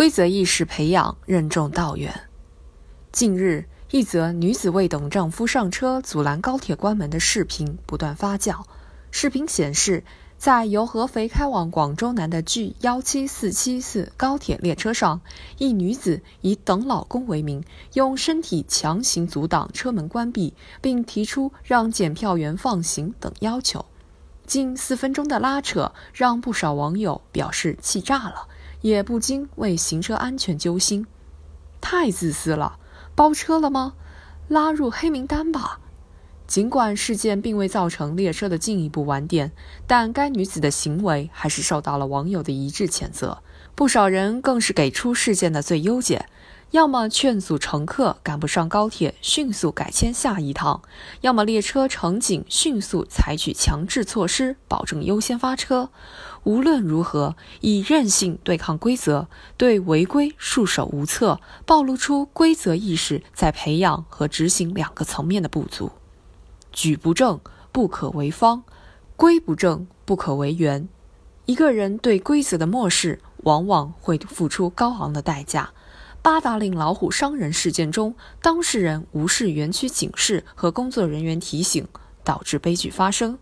规则意识培养任重道远。近日，一则女子为等丈夫上车阻拦高铁关门的视频不断发酵。视频显示，在由合肥开往广州南的 G 幺七四七四高铁列车上，一女子以等老公为名，用身体强行阻挡车门关闭，并提出让检票员放行等要求。近四分钟的拉扯，让不少网友表示气炸了，也不禁为行车安全揪心。太自私了，包车了吗？拉入黑名单吧。尽管事件并未造成列车的进一步晚点，但该女子的行为还是受到了网友的一致谴责。不少人更是给出事件的最优解。要么劝阻乘客赶不上高铁，迅速改签下一趟；要么列车乘警迅速采取强制措施，保证优先发车。无论如何，以任性对抗规则，对违规束手无策，暴露出规则意识在培养和执行两个层面的不足。举不正，不可为方；规不正，不可为圆。一个人对规则的漠视，往往会付出高昂的代价。八达岭老虎伤人事件中，当事人无视园区警示和工作人员提醒，导致悲剧发生。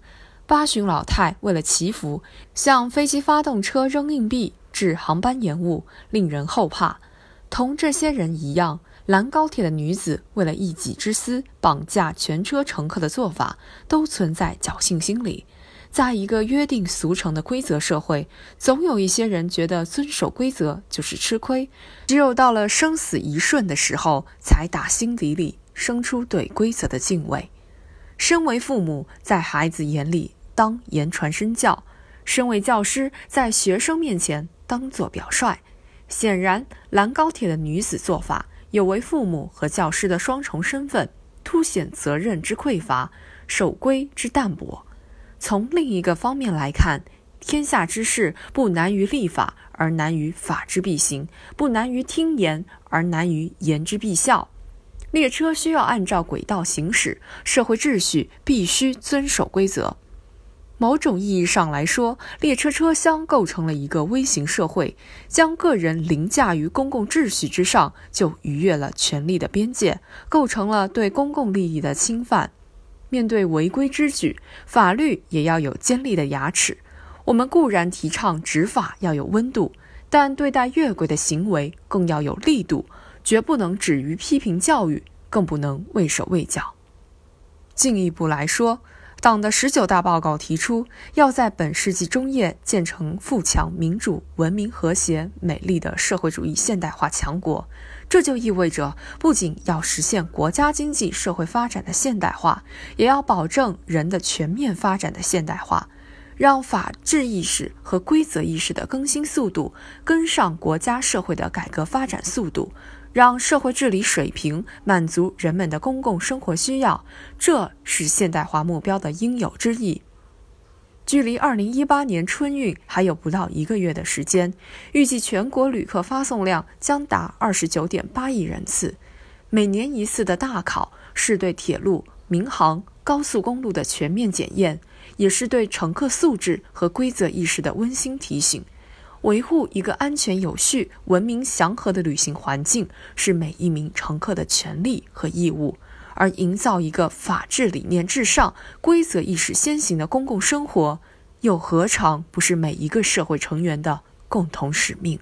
八旬老太为了祈福，向飞机发动车扔硬币，致航班延误，令人后怕。同这些人一样，拦高铁的女子为了一己之私绑架全车乘客的做法，都存在侥幸心理。在一个约定俗成的规则社会，总有一些人觉得遵守规则就是吃亏，只有到了生死一瞬的时候，才打心底里生出对规则的敬畏。身为父母，在孩子眼里当言传身教；身为教师，在学生面前当做表率。显然，拦高铁的女子做法有违父母和教师的双重身份，凸显责任之匮乏，守规之淡薄。从另一个方面来看，天下之事不难于立法，而难于法之必行；不难于听言，而难于言之必效。列车需要按照轨道行驶，社会秩序必须遵守规则。某种意义上来说，列车车厢构成了一个微型社会，将个人凌驾于公共秩序之上，就逾越了权力的边界，构成了对公共利益的侵犯。面对违规之举，法律也要有尖利的牙齿。我们固然提倡执法要有温度，但对待越轨的行为更要有力度，绝不能止于批评教育，更不能畏手畏脚。进一步来说，党的十九大报告提出，要在本世纪中叶建成富强、民主、文明、和谐、美丽的社会主义现代化强国。这就意味着，不仅要实现国家经济社会发展的现代化，也要保证人的全面发展的现代化，让法治意识和规则意识的更新速度跟上国家社会的改革发展速度。让社会治理水平满足人们的公共生活需要，这是现代化目标的应有之义。距离二零一八年春运还有不到一个月的时间，预计全国旅客发送量将达二十九点八亿人次。每年一次的大考，是对铁路、民航、高速公路的全面检验，也是对乘客素质和规则意识的温馨提醒。维护一个安全、有序、文明、祥和的旅行环境，是每一名乘客的权利和义务；而营造一个法治理念至上、规则意识先行的公共生活，又何尝不是每一个社会成员的共同使命？